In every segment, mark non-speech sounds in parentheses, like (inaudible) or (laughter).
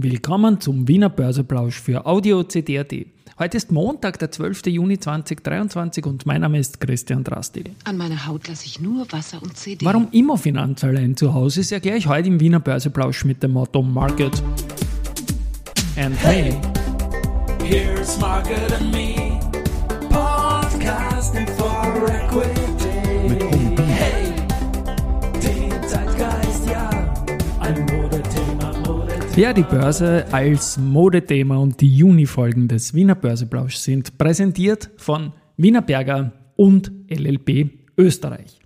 Willkommen zum Wiener Börseplausch für Audio CD.at. Heute ist Montag, der 12. Juni 2023 und mein Name ist Christian Drasti. An meiner Haut lasse ich nur Wasser und CD. Warum immer Finanz allein zu Hause ist, erkläre ich heute im Wiener Börseplausch mit dem Motto Market and hey. Here's Market and me, podcasting for equity. Ja, die Börse als Modethema und die Juni-Folgen des Wiener Börseplausch sind präsentiert von Wiener Berger und LLB Österreich.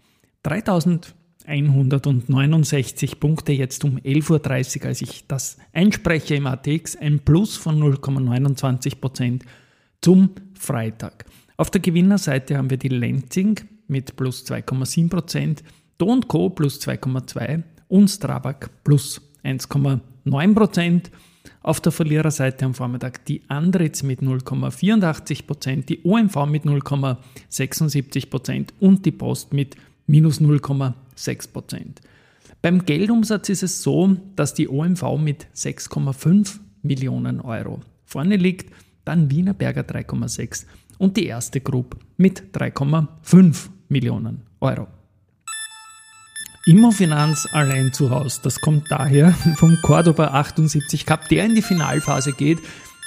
3169 Punkte jetzt um 11.30 Uhr, als ich das einspreche im ATX, ein Plus von 0,29% zum Freitag. Auf der Gewinnerseite haben wir die Lenzing mit plus 2,7%, Do Co plus 2,2% und Strabag plus 1,9%. 9%. Auf der Verliererseite am Vormittag die Andritz mit 0,84%, die OMV mit 0,76% und die Post mit minus 0,6%. Beim Geldumsatz ist es so, dass die OMV mit 6,5 Millionen Euro vorne liegt, dann Wiener Berger 3,6 und die erste Group mit 3,5 Millionen Euro. Immofinanz allein zu Hause. Das kommt daher (laughs) vom Cordoba 78 Cup, der in die Finalphase geht.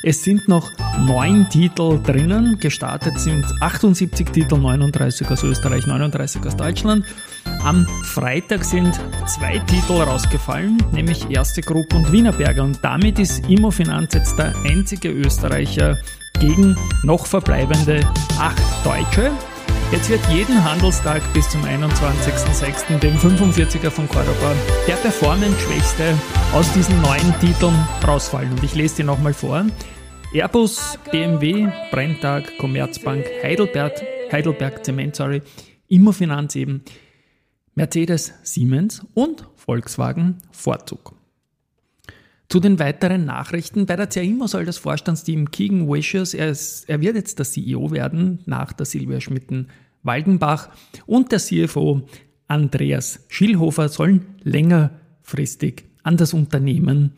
Es sind noch neun Titel drinnen. Gestartet sind 78 Titel, 39 aus Österreich, 39 aus Deutschland. Am Freitag sind zwei Titel rausgefallen, nämlich Erste Gruppe und Wienerberger. Und damit ist Immofinanz jetzt der einzige Österreicher gegen noch verbleibende acht Deutsche. Jetzt wird jeden Handelstag bis zum 21.06. dem 45er von Cordoba der performance-schwächste aus diesen neuen Titeln rausfallen. Und ich lese die nochmal vor. Airbus, BMW, Brenntag, Commerzbank, Heidelberg, Heidelberg Zement, sorry, Immofinanz eben, Mercedes, Siemens und Volkswagen Vorzug. Zu den weiteren Nachrichten. Bei der CIMO soll das Vorstandsteam Keegan Wishes, er, ist, er wird jetzt der CEO werden, nach der Silvia Schmitten-Waldenbach und der CFO Andreas Schillhofer sollen längerfristig an das Unternehmen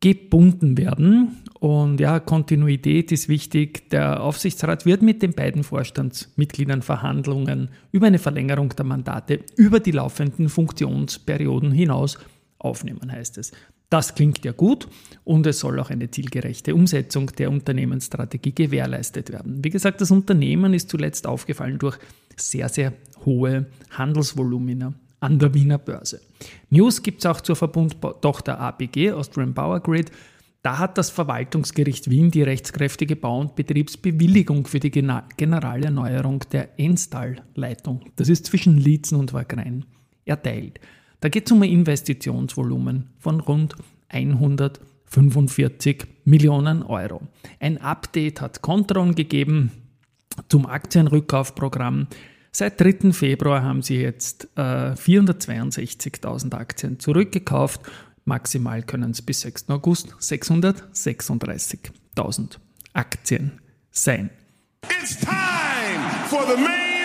gebunden werden. Und ja, Kontinuität ist wichtig. Der Aufsichtsrat wird mit den beiden Vorstandsmitgliedern Verhandlungen über eine Verlängerung der Mandate über die laufenden Funktionsperioden hinaus aufnehmen, heißt es. Das klingt ja gut und es soll auch eine zielgerechte Umsetzung der Unternehmensstrategie gewährleistet werden. Wie gesagt, das Unternehmen ist zuletzt aufgefallen durch sehr, sehr hohe Handelsvolumina an der Wiener Börse. News gibt es auch zur Verbundtochter APG, Austrian Power Grid. Da hat das Verwaltungsgericht Wien die rechtskräftige Bau- und Betriebsbewilligung für die Generalerneuerung der Enstal-Leitung, das ist zwischen Liezen und Wagrain, erteilt. Da geht es um ein Investitionsvolumen von rund 145 Millionen Euro. Ein Update hat Contron gegeben zum Aktienrückkaufprogramm. Seit 3. Februar haben sie jetzt äh, 462.000 Aktien zurückgekauft. Maximal können es bis 6. August 636.000 Aktien sein. It's time for the main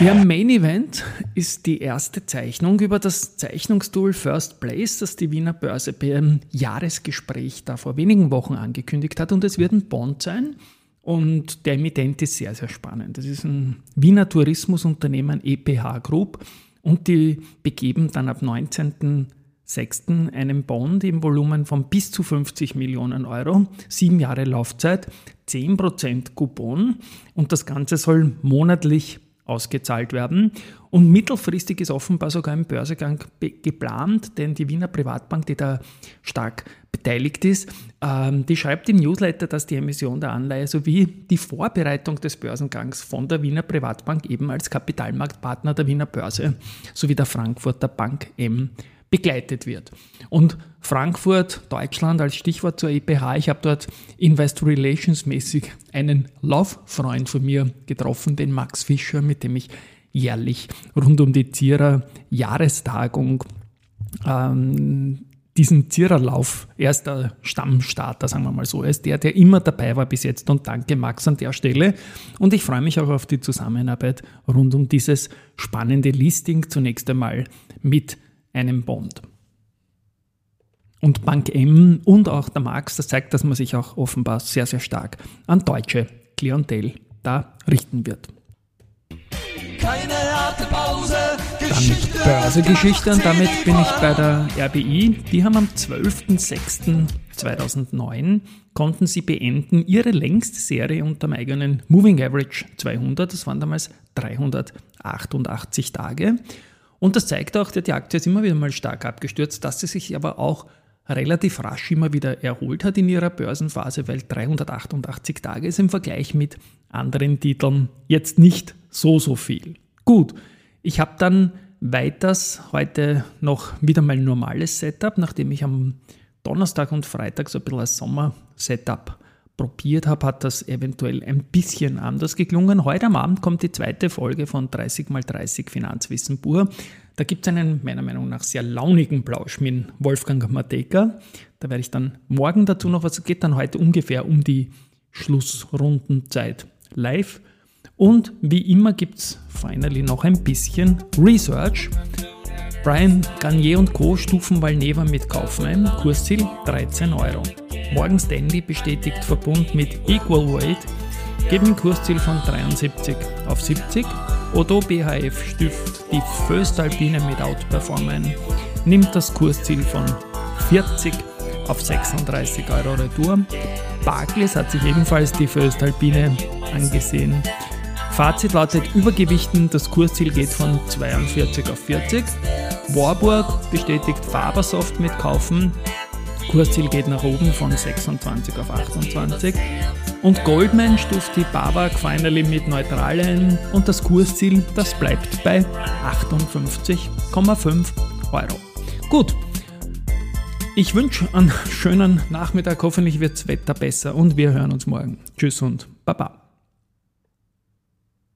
ja, Main Event ist die erste Zeichnung über das Zeichnungstool First Place, das die Wiener Börse beim Jahresgespräch da vor wenigen Wochen angekündigt hat. Und es wird ein Bond sein. Und der Emittent ist sehr, sehr spannend. Das ist ein Wiener Tourismusunternehmen EPH Group. Und die begeben dann ab 19.06. einen Bond im Volumen von bis zu 50 Millionen Euro, sieben Jahre Laufzeit, 10% Coupon und das Ganze soll monatlich ausgezahlt werden. Und mittelfristig ist offenbar sogar ein Börsegang geplant, denn die Wiener Privatbank, die da stark beteiligt ist, ähm, die schreibt im Newsletter, dass die Emission der Anleihe sowie die Vorbereitung des Börsengangs von der Wiener Privatbank eben als Kapitalmarktpartner der Wiener Börse sowie der Frankfurter Bank M begleitet wird. Und Frankfurt, Deutschland als Stichwort zur EPH. Ich habe dort Investor Relations mäßig einen Lauffreund von mir getroffen, den Max Fischer, mit dem ich jährlich rund um die Zierer Jahrestagung ähm, diesen Ziererlauf, er ist der Stammstarter, sagen wir mal so, er ist der, der immer dabei war bis jetzt und danke Max an der Stelle und ich freue mich auch auf die Zusammenarbeit rund um dieses spannende Listing zunächst einmal mit einem Bond. und Bank M und auch der Marx, das zeigt, dass man sich auch offenbar sehr, sehr stark an deutsche Klientel da richten wird. Keine harte Pause. Dann Börsegeschichte und damit bin ich bei der RBI. Die haben am 12.06.2009 konnten sie beenden ihre längste Serie unter dem eigenen Moving Average 200. Das waren damals 388 Tage. Und das zeigt auch, die Aktie ist immer wieder mal stark abgestürzt, dass sie sich aber auch relativ rasch immer wieder erholt hat in ihrer Börsenphase, weil 388 Tage ist im Vergleich mit anderen Titeln jetzt nicht so, so viel. Gut, ich habe dann weiters heute noch wieder mein normales Setup, nachdem ich am Donnerstag und Freitag so ein bisschen als Sommer-Setup probiert habe, hat das eventuell ein bisschen anders geklungen. Heute am Abend kommt die zweite Folge von 30x30 Finanzwissen pur. Da gibt es einen meiner Meinung nach sehr launigen Plausch mit Wolfgang Mateka. Da werde ich dann morgen dazu noch was, geht dann heute ungefähr um die Schlussrundenzeit live. Und wie immer gibt es finally noch ein bisschen Research. Brian Garnier und Co. stufen Valneva mit Kaufmann, Kursziel 13 Euro. Morgan Stanley bestätigt Verbund mit Equal Weight, geben Kursziel von 73 auf 70. Odo BHF stift die Föstalpine mit Outperformen, nimmt das Kursziel von 40 auf 36 Euro Retour. Barclays hat sich ebenfalls die Föstalpine angesehen, Fazit lautet Übergewichten, das Kursziel geht von 42 auf 40. Warburg bestätigt Fabersoft mit Kaufen. Kursziel geht nach oben von 26 auf 28. Und Goldman stuft die Babak finally mit Neutralen und das Kursziel, das bleibt bei 58,5 Euro. Gut, ich wünsche einen schönen Nachmittag, hoffentlich wird das Wetter besser und wir hören uns morgen. Tschüss und Baba.